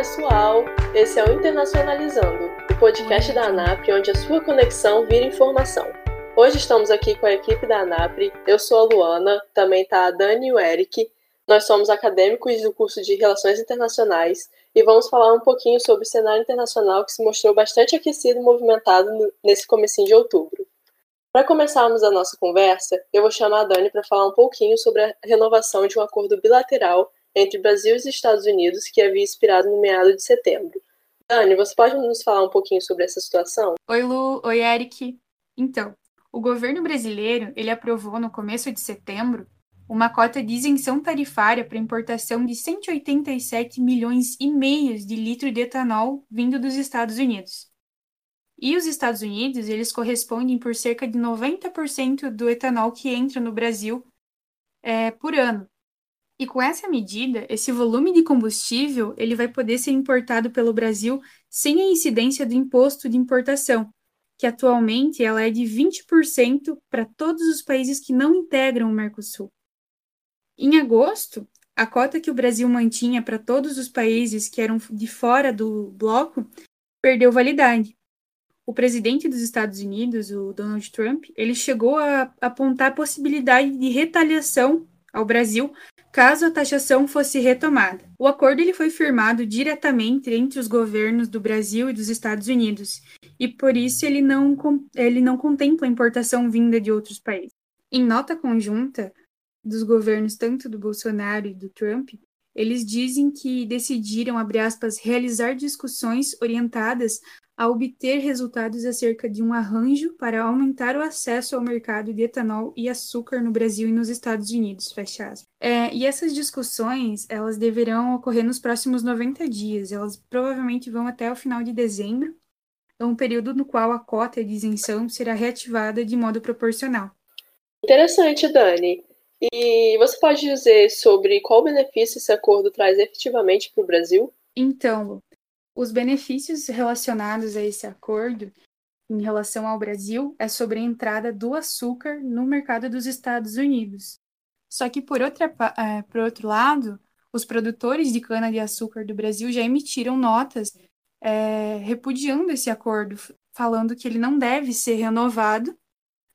pessoal! Esse é o Internacionalizando, o podcast da ANAP onde a sua conexão vira informação. Hoje estamos aqui com a equipe da ANAPRE, eu sou a Luana, também está a Dani e o Eric. Nós somos acadêmicos do curso de Relações Internacionais e vamos falar um pouquinho sobre o cenário internacional que se mostrou bastante aquecido e movimentado nesse comecinho de outubro. Para começarmos a nossa conversa, eu vou chamar a Dani para falar um pouquinho sobre a renovação de um acordo bilateral entre Brasil e os Estados Unidos que havia expirado no meado de setembro. Dani, você pode nos falar um pouquinho sobre essa situação? Oi, Lu. Oi, Eric. Então, o governo brasileiro ele aprovou no começo de setembro uma cota de isenção tarifária para importação de 187 milhões e meio de litros de etanol vindo dos Estados Unidos. E os Estados Unidos, eles correspondem por cerca de 90% do etanol que entra no Brasil é, por ano. E com essa medida, esse volume de combustível ele vai poder ser importado pelo Brasil sem a incidência do imposto de importação, que atualmente ela é de 20% para todos os países que não integram o Mercosul. Em agosto, a cota que o Brasil mantinha para todos os países que eram de fora do bloco perdeu validade. O presidente dos Estados Unidos, o Donald Trump, ele chegou a apontar a possibilidade de retaliação ao Brasil caso a taxação fosse retomada. O acordo ele foi firmado diretamente entre os governos do Brasil e dos Estados Unidos, e por isso ele não, ele não contempla importação vinda de outros países. Em nota conjunta dos governos tanto do Bolsonaro e do Trump, eles dizem que decidiram, aspas, realizar discussões orientadas a obter resultados acerca de um arranjo para aumentar o acesso ao mercado de etanol e açúcar no Brasil e nos Estados Unidos, fecha é, e essas discussões, elas deverão ocorrer nos próximos 90 dias, elas provavelmente vão até o final de dezembro, é um período no qual a cota de isenção será reativada de modo proporcional. Interessante, Dani. E você pode dizer sobre qual benefício esse acordo traz efetivamente para o Brasil? Então, os benefícios relacionados a esse acordo em relação ao Brasil é sobre a entrada do açúcar no mercado dos Estados Unidos. Só que, por, outra, é, por outro lado, os produtores de cana-de-açúcar do Brasil já emitiram notas é, repudiando esse acordo, falando que ele não deve ser renovado,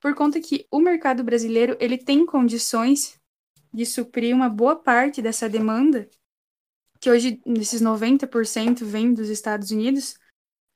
por conta que o mercado brasileiro ele tem condições de suprir uma boa parte dessa demanda que hoje esses 90% vem dos Estados Unidos,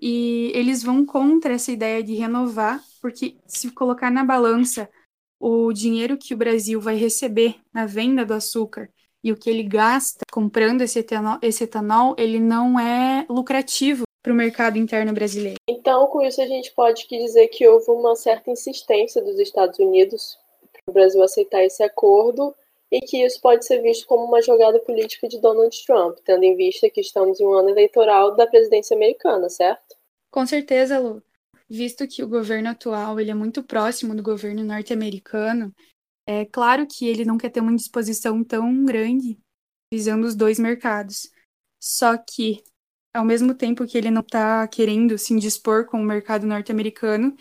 e eles vão contra essa ideia de renovar, porque se colocar na balança o dinheiro que o Brasil vai receber na venda do açúcar e o que ele gasta comprando esse etanol, esse etanol ele não é lucrativo para o mercado interno brasileiro. Então, com isso, a gente pode dizer que houve uma certa insistência dos Estados Unidos para o Brasil aceitar esse acordo e que isso pode ser visto como uma jogada política de Donald Trump, tendo em vista que estamos em um ano eleitoral da presidência americana, certo? Com certeza, Lu. Visto que o governo atual ele é muito próximo do governo norte-americano, é claro que ele não quer ter uma disposição tão grande visando os dois mercados. Só que, ao mesmo tempo que ele não está querendo se indispor com o mercado norte-americano,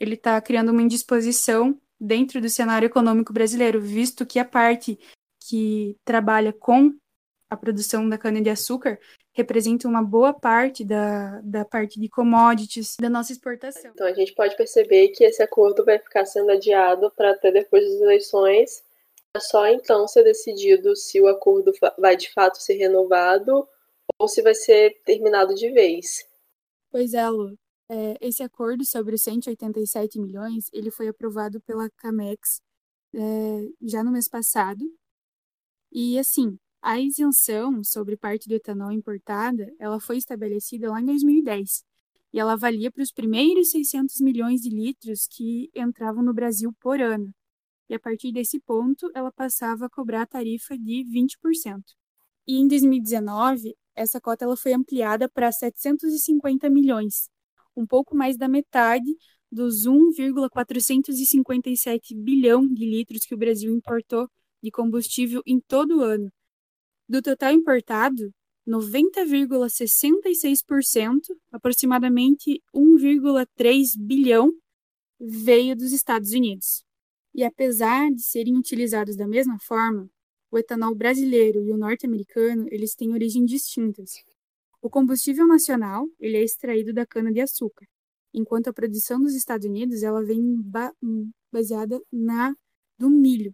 ele está criando uma indisposição dentro do cenário econômico brasileiro, visto que a parte que trabalha com a produção da cana-de-açúcar representa uma boa parte da, da parte de commodities da nossa exportação. Então a gente pode perceber que esse acordo vai ficar sendo adiado para até depois das eleições, é só então ser decidido se o acordo vai de fato ser renovado ou se vai ser terminado de vez. Pois é, Lu. É, esse acordo sobre os 187 milhões, ele foi aprovado pela Camex é, já no mês passado. E, assim, a isenção sobre parte do etanol importada, ela foi estabelecida lá em 2010. E ela valia para os primeiros 600 milhões de litros que entravam no Brasil por ano. E a partir desse ponto, ela passava a cobrar a tarifa de 20%. E em 2019, essa cota ela foi ampliada para 750 milhões, um pouco mais da metade dos 1,457 bilhão de litros que o Brasil importou de combustível em todo o ano. Do total importado, 90,66%, aproximadamente 1,3 bilhão, veio dos Estados Unidos. E apesar de serem utilizados da mesma forma, o etanol brasileiro e o norte-americano, eles têm origem distintas. O combustível nacional ele é extraído da cana-de-açúcar, enquanto a produção dos Estados Unidos ela vem ba baseada na do milho.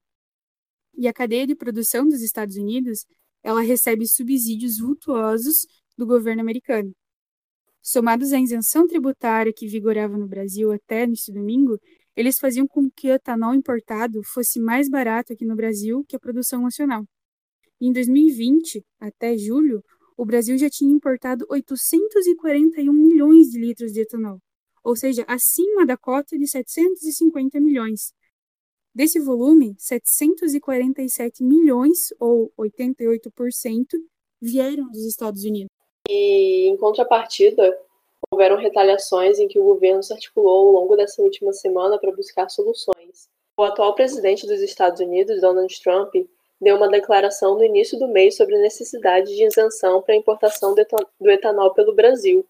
E a cadeia de produção dos Estados Unidos ela recebe subsídios vultuosos do governo americano. Somados à isenção tributária que vigorava no Brasil até neste domingo, eles faziam com que o etanol importado fosse mais barato aqui no Brasil que a produção nacional. Em 2020, até julho, o Brasil já tinha importado 841 milhões de litros de etanol, ou seja, acima da cota de 750 milhões. Desse volume, 747 milhões, ou 88%, vieram dos Estados Unidos. E, em contrapartida, houveram retaliações em que o governo se articulou ao longo dessa última semana para buscar soluções. O atual presidente dos Estados Unidos, Donald Trump, deu uma declaração no início do mês sobre a necessidade de isenção para a importação do etanol pelo Brasil.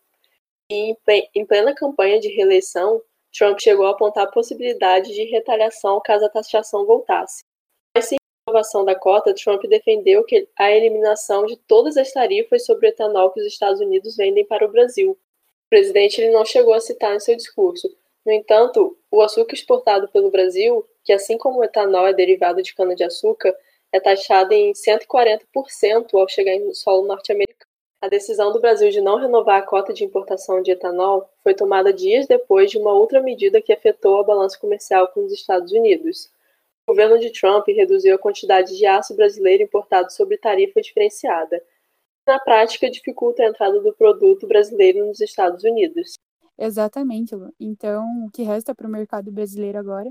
E, em plena campanha de reeleição, Trump chegou a apontar a possibilidade de retaliação caso a taxação voltasse. Mas sem aprovação da cota, Trump defendeu a eliminação de todas as tarifas sobre o etanol que os Estados Unidos vendem para o Brasil. O presidente ele não chegou a citar em seu discurso. No entanto, o açúcar exportado pelo Brasil, que assim como o etanol é derivado de cana-de-açúcar, é taxado em 140% ao chegar no solo norte-americano. A decisão do Brasil de não renovar a cota de importação de etanol foi tomada dias depois de uma outra medida que afetou a balança comercial com os Estados Unidos. O governo de Trump reduziu a quantidade de aço brasileiro importado sob tarifa diferenciada. Na prática, dificulta a entrada do produto brasileiro nos Estados Unidos. Exatamente, Lu. Então, o que resta para o mercado brasileiro agora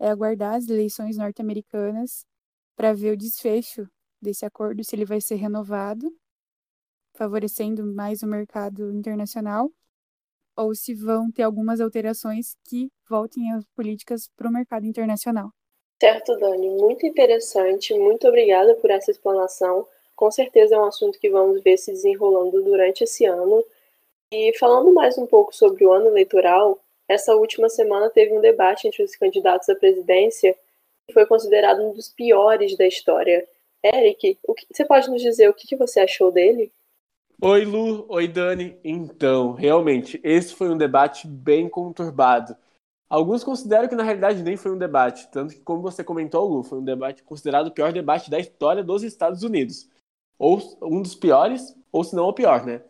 é aguardar as eleições norte-americanas para ver o desfecho desse acordo, se ele vai ser renovado, favorecendo mais o mercado internacional, ou se vão ter algumas alterações que voltem as políticas para o mercado internacional. Certo, Dani, muito interessante. Muito obrigada por essa explanação. Com certeza é um assunto que vamos ver se desenrolando durante esse ano. E falando mais um pouco sobre o ano eleitoral, essa última semana teve um debate entre os candidatos à presidência foi considerado um dos piores da história. Eric, o que, você pode nos dizer o que, que você achou dele? Oi, Lu. Oi, Dani. Então, realmente, esse foi um debate bem conturbado. Alguns consideram que na realidade nem foi um debate, tanto que, como você comentou, Lu, foi um debate considerado o pior debate da história dos Estados Unidos. Ou um dos piores, ou se não o pior, né?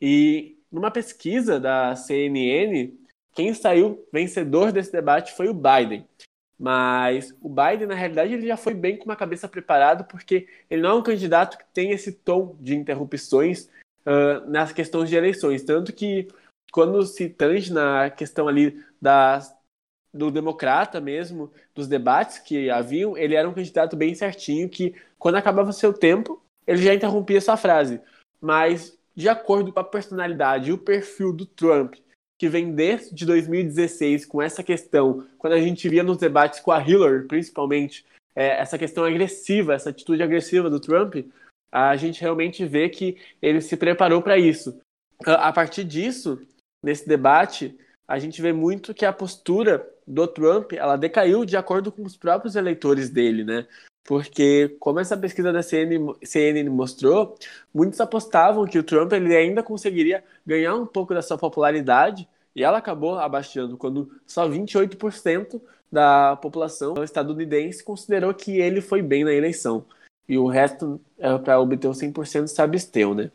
E numa pesquisa da CNN, quem saiu vencedor desse debate foi o Biden. Mas o Biden, na realidade, ele já foi bem com uma cabeça preparada, porque ele não é um candidato que tem esse tom de interrupções uh, nas questões de eleições. Tanto que, quando se tange na questão ali das, do democrata mesmo, dos debates que haviam, ele era um candidato bem certinho, que quando acabava seu tempo, ele já interrompia sua frase. Mas, de acordo com a personalidade e o perfil do Trump, que vem desde 2016 com essa questão, quando a gente via nos debates com a Hillary, principalmente, é, essa questão agressiva, essa atitude agressiva do Trump, a gente realmente vê que ele se preparou para isso. A partir disso, nesse debate, a gente vê muito que a postura do Trump ela decaiu de acordo com os próprios eleitores dele, né? Porque, como essa pesquisa da CNN, CNN mostrou, muitos apostavam que o Trump ele ainda conseguiria ganhar um pouco da sua popularidade e ela acabou abaixando quando só 28% da população estadunidense considerou que ele foi bem na eleição. E o resto, é, para obter o 100%, se absteu, né?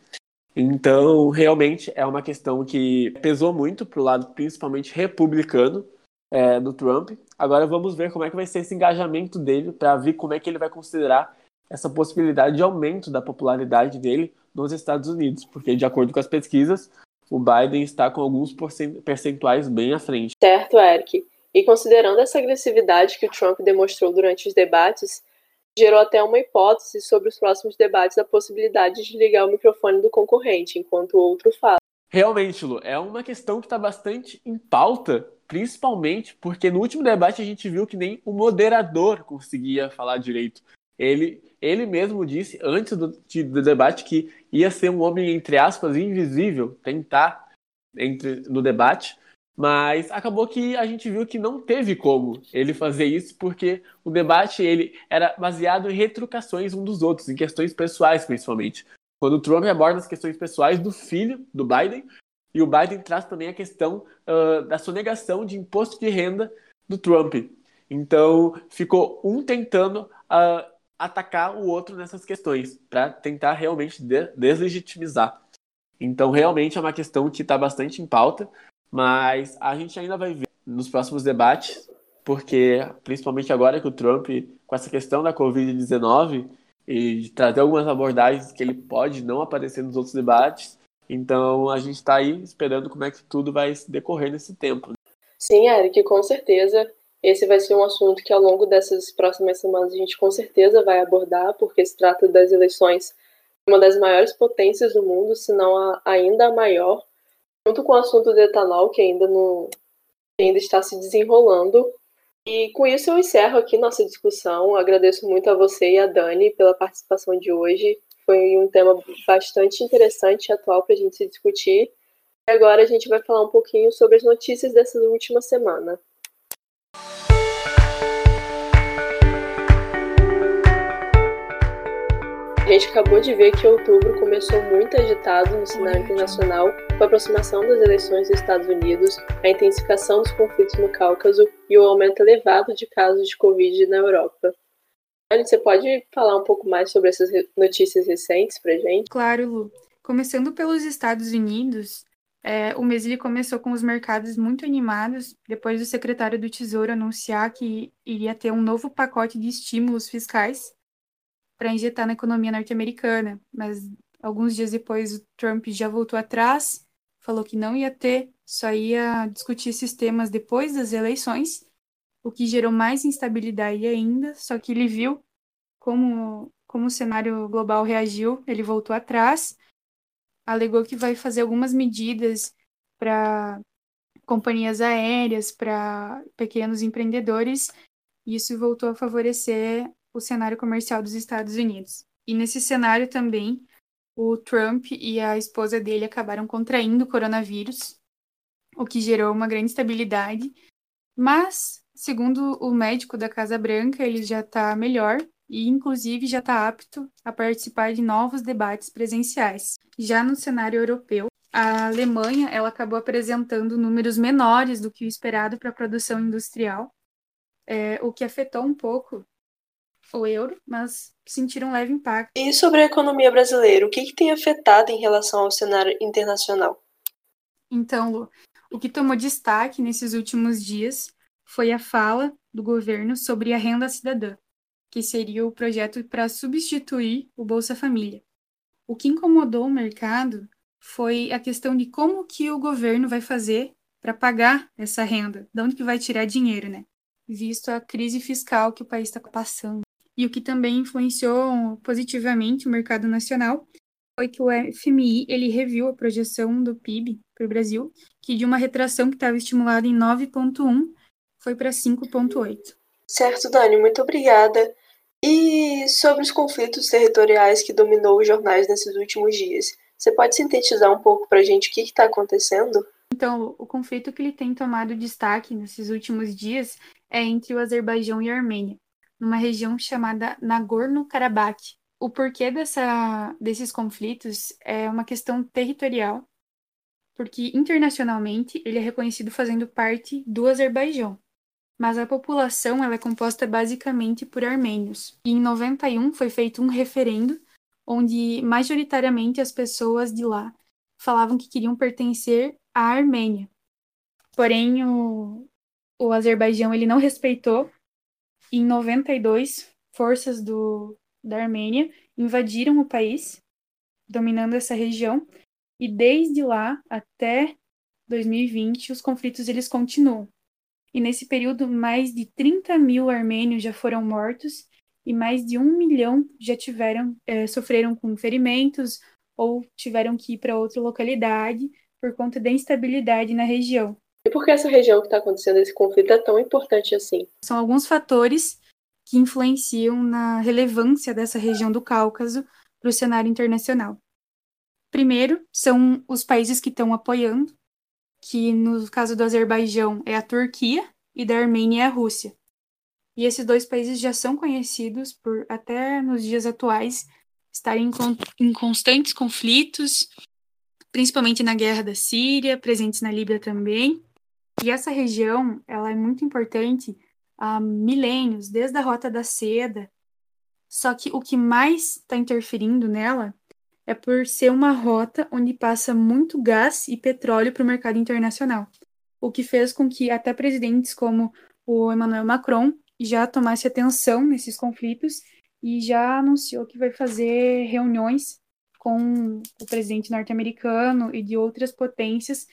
Então, realmente, é uma questão que pesou muito para o lado, principalmente republicano, é, do Trump. Agora vamos ver como é que vai ser esse engajamento dele para ver como é que ele vai considerar essa possibilidade de aumento da popularidade dele nos Estados Unidos, porque de acordo com as pesquisas, o Biden está com alguns percentuais bem à frente. Certo, Eric. E considerando essa agressividade que o Trump demonstrou durante os debates, gerou até uma hipótese sobre os próximos debates a possibilidade de ligar o microfone do concorrente enquanto o outro fala. Realmente, Lu, é uma questão que está bastante em pauta, principalmente porque no último debate a gente viu que nem o moderador conseguia falar direito. Ele, ele mesmo disse antes do, do debate que ia ser um homem, entre aspas, invisível, tentar entre, no debate, mas acabou que a gente viu que não teve como ele fazer isso, porque o debate ele era baseado em retrucações um dos outros, em questões pessoais principalmente. quando o Trump aborda as questões pessoais do filho do Biden, e o Biden traz também a questão uh, da sonegação de imposto de renda do Trump. Então, ficou um tentando uh, atacar o outro nessas questões, para tentar realmente de deslegitimizar. Então, realmente é uma questão que está bastante em pauta, mas a gente ainda vai ver nos próximos debates, porque principalmente agora que o Trump, com essa questão da Covid-19, e de trazer algumas abordagens que ele pode não aparecer nos outros debates, então a gente está aí esperando como é que tudo vai decorrer nesse tempo. Sim, Eric, com certeza. Esse vai ser um assunto que ao longo dessas próximas semanas a gente com certeza vai abordar, porque se trata das eleições de uma das maiores potências do mundo, se não a, ainda a maior, junto com o assunto do etanol, que ainda, não, ainda está se desenrolando. E com isso eu encerro aqui nossa discussão. Agradeço muito a você e a Dani pela participação de hoje. Foi um tema bastante interessante e atual para a gente discutir. E agora a gente vai falar um pouquinho sobre as notícias dessa última semana. A gente acabou de ver que outubro começou muito agitado no cenário internacional, com a aproximação das eleições dos Estados Unidos, a intensificação dos conflitos no Cáucaso e o aumento elevado de casos de Covid na Europa. Você pode falar um pouco mais sobre essas notícias recentes para gente? Claro, Lu. Começando pelos Estados Unidos, é, o mês ele começou com os mercados muito animados, depois do secretário do Tesouro anunciar que iria ter um novo pacote de estímulos fiscais para injetar na economia norte-americana. Mas alguns dias depois, o Trump já voltou atrás, falou que não ia ter, só ia discutir esses temas depois das eleições o que gerou mais instabilidade ainda, só que ele viu como, como o cenário global reagiu, ele voltou atrás, alegou que vai fazer algumas medidas para companhias aéreas, para pequenos empreendedores, e isso voltou a favorecer o cenário comercial dos Estados Unidos. E nesse cenário também, o Trump e a esposa dele acabaram contraindo o coronavírus, o que gerou uma grande instabilidade, mas Segundo o médico da Casa Branca, ele já está melhor e, inclusive, já está apto a participar de novos debates presenciais. Já no cenário europeu, a Alemanha ela acabou apresentando números menores do que o esperado para a produção industrial, é, o que afetou um pouco o euro, mas sentiram um leve impacto. E sobre a economia brasileira, o que, que tem afetado em relação ao cenário internacional? Então, Lu, o que tomou destaque nesses últimos dias foi a fala do governo sobre a renda cidadã, que seria o projeto para substituir o Bolsa Família. O que incomodou o mercado foi a questão de como que o governo vai fazer para pagar essa renda, de onde que vai tirar dinheiro, né? Visto a crise fiscal que o país está passando. E o que também influenciou positivamente o mercado nacional foi que o FMI ele reviu a projeção do PIB para o Brasil, que de uma retração que estava estimulada em 9,1 foi para 5,8. Certo, Dani, muito obrigada. E sobre os conflitos territoriais que dominou os jornais nesses últimos dias, você pode sintetizar um pouco para a gente o que está acontecendo? Então, o conflito que ele tem tomado destaque nesses últimos dias é entre o Azerbaijão e a Armênia, numa região chamada Nagorno-Karabakh. O porquê dessa, desses conflitos é uma questão territorial, porque internacionalmente ele é reconhecido fazendo parte do Azerbaijão mas a população ela é composta basicamente por armênios. E em 91 foi feito um referendo onde majoritariamente as pessoas de lá falavam que queriam pertencer à Armênia. Porém, o, o Azerbaijão ele não respeitou. Em 92, forças do, da Armênia invadiram o país, dominando essa região, e desde lá até 2020 os conflitos eles continuam e nesse período mais de 30 mil armênios já foram mortos e mais de um milhão já tiveram é, sofreram com ferimentos ou tiveram que ir para outra localidade por conta da instabilidade na região. E por que essa região que está acontecendo esse conflito é tão importante assim? São alguns fatores que influenciam na relevância dessa região do Cáucaso para o cenário internacional. Primeiro, são os países que estão apoiando que no caso do Azerbaijão é a Turquia e da Armênia é a Rússia. E esses dois países já são conhecidos por, até nos dias atuais, estarem em constantes conflitos, principalmente na guerra da Síria, presentes na Líbia também. E essa região, ela é muito importante há milênios, desde a Rota da Seda. Só que o que mais está interferindo nela é por ser uma rota onde passa muito gás e petróleo para o mercado internacional, o que fez com que até presidentes como o Emmanuel Macron já tomasse atenção nesses conflitos e já anunciou que vai fazer reuniões com o presidente norte-americano e de outras potências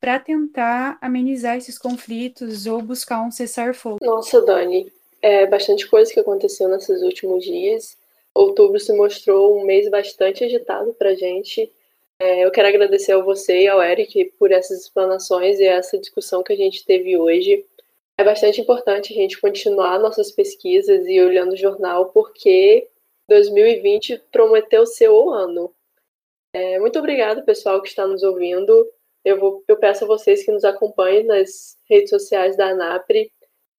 para tentar amenizar esses conflitos ou buscar um cessar-fogo. Nossa, Dani, é bastante coisa que aconteceu nesses últimos dias. Outubro se mostrou um mês bastante agitado para a gente. É, eu quero agradecer a você e ao Eric por essas explanações e essa discussão que a gente teve hoje. É bastante importante a gente continuar nossas pesquisas e olhando o jornal, porque 2020 prometeu ser o ano. É, muito obrigado, pessoal que está nos ouvindo. Eu, vou, eu peço a vocês que nos acompanhem nas redes sociais da ANAPRE.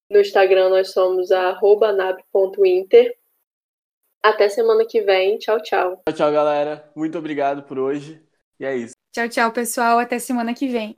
No Instagram nós somos anap.inter. Até semana que vem. Tchau, tchau. Tchau, tchau, galera. Muito obrigado por hoje. E é isso. Tchau, tchau, pessoal. Até semana que vem.